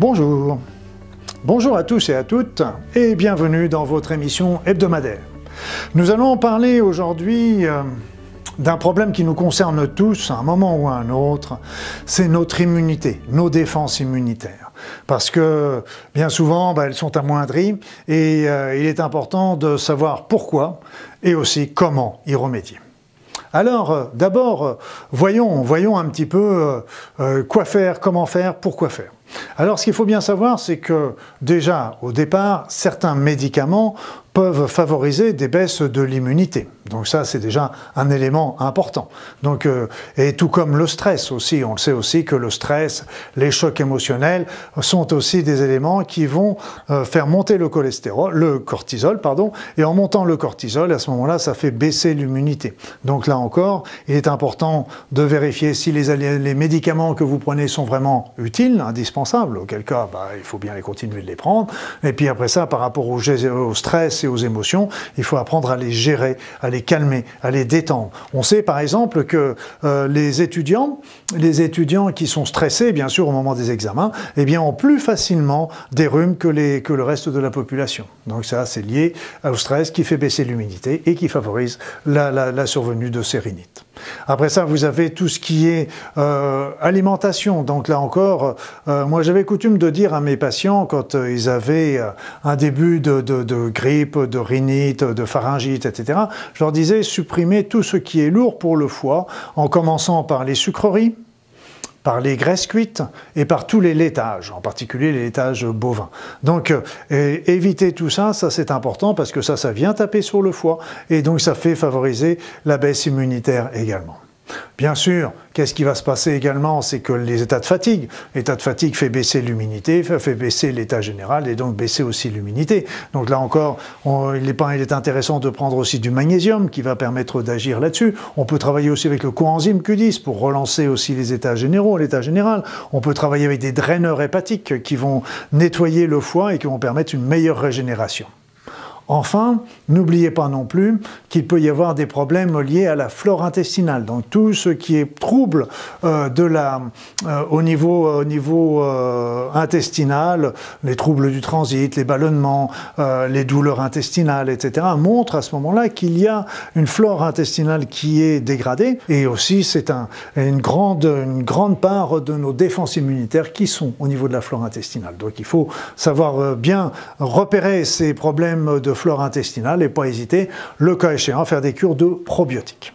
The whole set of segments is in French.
Bonjour. Bonjour à tous et à toutes et bienvenue dans votre émission hebdomadaire. Nous allons parler aujourd'hui euh, d'un problème qui nous concerne tous à un moment ou à un autre, c'est notre immunité, nos défenses immunitaires. Parce que bien souvent, bah, elles sont amoindries et euh, il est important de savoir pourquoi et aussi comment y remédier. Alors, euh, d'abord, voyons, voyons un petit peu quoi faire, comment faire, pourquoi faire. Alors ce qu'il faut bien savoir, c'est que déjà au départ, certains médicaments peuvent favoriser des baisses de l'immunité. Donc ça, c'est déjà un élément important. Donc, euh, et tout comme le stress aussi, on le sait aussi que le stress, les chocs émotionnels sont aussi des éléments qui vont euh, faire monter le cholestérol, le cortisol, pardon, et en montant le cortisol, à ce moment-là, ça fait baisser l'immunité. Donc là encore, il est important de vérifier si les, les médicaments que vous prenez sont vraiment utiles, indispensables, auquel cas, bah, il faut bien les continuer de les prendre. Et puis après ça, par rapport au, stress et aux émotions, il faut apprendre à les gérer, à les calmer, à les détendre. On sait par exemple que euh, les étudiants, les étudiants qui sont stressés, bien sûr, au moment des examens, eh bien, ont plus facilement des rhumes que, le reste de la population. Donc ça, c'est lié au stress qui fait baisser l'humidité et qui favorise la, survenue de ces rhinites. Après ça, vous avez tout ce qui est euh, alimentation. Donc là encore, euh, moi j'avais coutume de dire à mes patients quand euh, ils avaient un début de, de, grippe, de rhinite, de pharyngite, etc., je leur disais supprimez tout ce qui est lourd pour le foie, en commençant par les sucreries, par les graisses cuites et par tous les laitages, en particulier les laitages bovins. Donc éviter tout ça, ça c'est important parce que ça, ça vient taper sur le foie et donc ça fait favoriser la baisse immunitaire également. Bien sûr, qu'est-ce qui va se passer également C'est que les états de fatigue, l'état de fatigue fait baisser l'humidité, fait baisser l'état général et donc baisser aussi l'humidité. Donc là encore, il, est, il est intéressant de prendre aussi du magnésium qui va permettre d'agir là-dessus. On peut travailler aussi avec le coenzyme Q10 pour relancer aussi les états généraux, l'état général. On peut travailler avec des draineurs hépatiques qui vont nettoyer le foie et qui vont permettre une meilleure régénération. Enfin, n'oubliez pas non plus qu'il peut y avoir des problèmes liés à la flore intestinale. Donc tout ce qui est trouble euh, de euh, au niveau, au niveau euh, intestinal, les troubles du transit, les ballonnements, les douleurs intestinales, etc., montrent à ce moment-là qu'il y a une flore intestinale qui est dégradée. Et aussi, c'est un, une, grande, une grande part de nos défenses immunitaires qui sont au niveau de la flore intestinale. Donc il faut savoir bien repérer ces problèmes de flore intestinale et pas hésiter, le cas échéant, à faire des cures de probiotiques.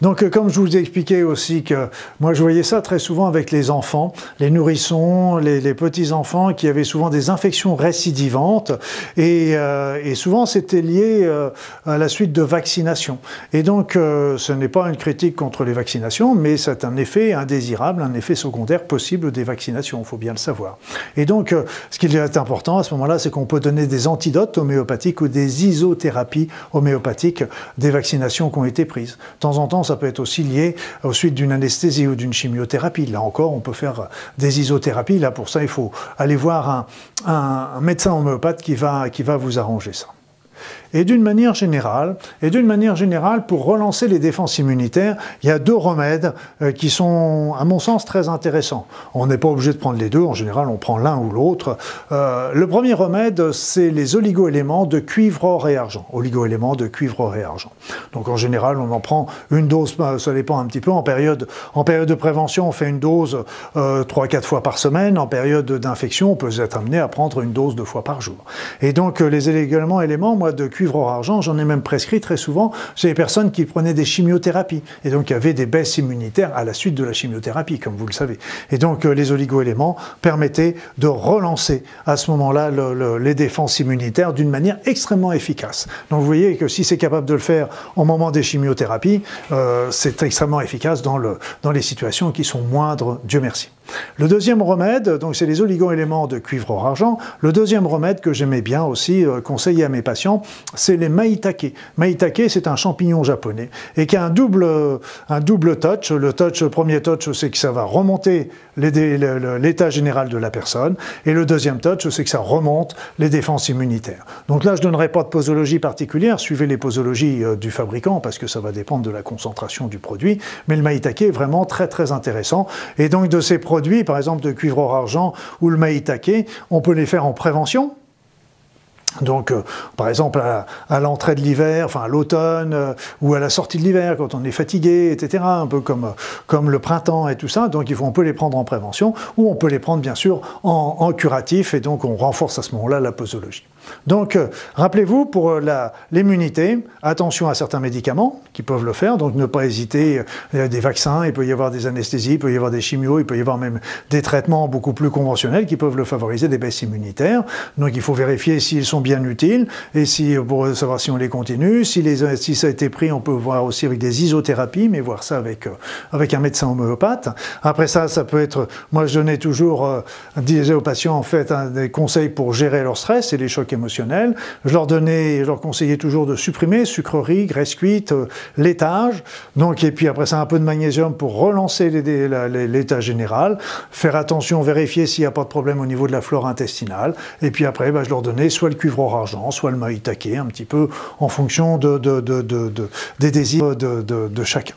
Donc, euh, comme je vous ai expliqué aussi que moi, je voyais ça très souvent avec les enfants, les nourrissons, les, petits-enfants qui avaient souvent des infections récidivantes et, euh, souvent c'était lié euh, à la suite de vaccinations. Et donc, ce n'est pas une critique contre les vaccinations, mais c'est un effet indésirable, un effet secondaire possible des vaccinations, il faut bien le savoir. Et donc, ce qui est important à ce moment-là, c'est qu'on peut donner des antidotes homéopathiques ou des isothérapies homéopathiques des vaccinations qui ont été prises. Temps en temps, ça peut être aussi lié aux suites d'une anesthésie ou d'une chimiothérapie. Là encore, on peut faire des isothérapies. Là, pour ça, il faut aller voir un, un médecin homéopathe qui va, qui va vous arranger ça. Et d'une manière générale, et d'une manière générale, pour relancer les défenses immunitaires, il y a deux remèdes euh, qui sont, à mon sens, très intéressants. On n'est pas obligé de prendre les deux. En général, on prend l'un ou l'autre. Euh, le premier remède, c'est les oligoéléments de cuivre, or et argent. Oligoéléments de cuivre, or et argent. Donc, en général, on en prend une dose, bah, ça dépend un petit peu. En période, en période de prévention, on fait une dose euh, 3-4 fois par semaine. En période d'infection, on peut être amené à prendre une dose deux fois par jour. Et donc, euh, les éléments, éléments, moi, de cuivre, or argent, j'en ai même prescrit très souvent chez les personnes qui prenaient des chimiothérapies et donc il y avait des baisses immunitaires à la suite de la chimiothérapie, comme vous le savez. Et donc euh, les oligoéléments permettaient de relancer à ce moment-là les défenses immunitaires d'une manière extrêmement efficace. Donc vous voyez que si c'est capable de le faire au moment des chimiothérapies, euh, c'est extrêmement efficace dans, le, dans les situations qui sont moindres, Dieu merci. Le deuxième remède, donc c'est les oligo-éléments de cuivre or argent. Le deuxième remède que j'aimais bien aussi euh, conseiller à mes patients, c'est les maitake. Maitake, c'est un champignon japonais et qui a un double, un double touch. Le touch, premier touch, c'est que ça va remonter l'état général de la personne. Et le deuxième touch, c'est que ça remonte les défenses immunitaires. Donc là, je ne donnerai pas de posologie particulière. Suivez les posologies euh, du fabricant parce que ça va dépendre de la concentration du produit. Mais le maitake est vraiment très très intéressant. Et donc de ces produits par exemple de cuivre argent ou le maïtake, on peut les faire en prévention, donc, euh, par exemple, à, l'entrée de l'hiver, enfin à l'automne, euh, ou à la sortie de l'hiver, quand on est fatigué, etc., un peu comme, comme le printemps et tout ça. Donc, il faut, on peut les prendre en prévention, ou on peut les prendre, bien sûr, en curatif, et donc on renforce à ce moment-là la posologie. Donc, euh, rappelez-vous, pour l'immunité, attention à certains médicaments qui peuvent le faire, donc ne pas hésiter, a des vaccins, il peut y avoir des anesthésies, il peut y avoir des chimios, il peut y avoir même des traitements beaucoup plus conventionnels qui peuvent le favoriser, des baisses immunitaires. Donc, il faut vérifier s'ils sont bien utiles et si, pour savoir si on les continue. Si, ça a été pris, on peut voir aussi avec des isothérapies, mais voir ça avec, euh, avec un médecin homéopathe. Après ça, ça peut être, moi je donnais toujours, euh, disais aux patients en fait, des conseils pour gérer leur stress et les chocs émotionnels. Je leur donnais, je leur conseillais toujours de supprimer sucreries, graisse cuite, euh, laitage. Donc, et puis après ça, un peu de magnésium pour relancer l'état général. Faire attention, vérifier s'il n'y a pas de problème au niveau de la flore intestinale. Et puis après, bah, je leur donnais soit le cuivre argent, soit le maïtake, un petit peu en fonction de, des désirs de, chacun.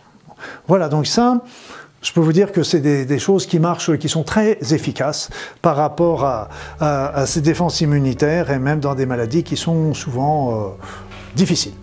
Voilà, donc ça, je peux vous dire que c'est des, choses qui marchent, qui sont très efficaces par rapport à, ces défenses immunitaires et même dans des maladies qui sont souvent euh, difficiles.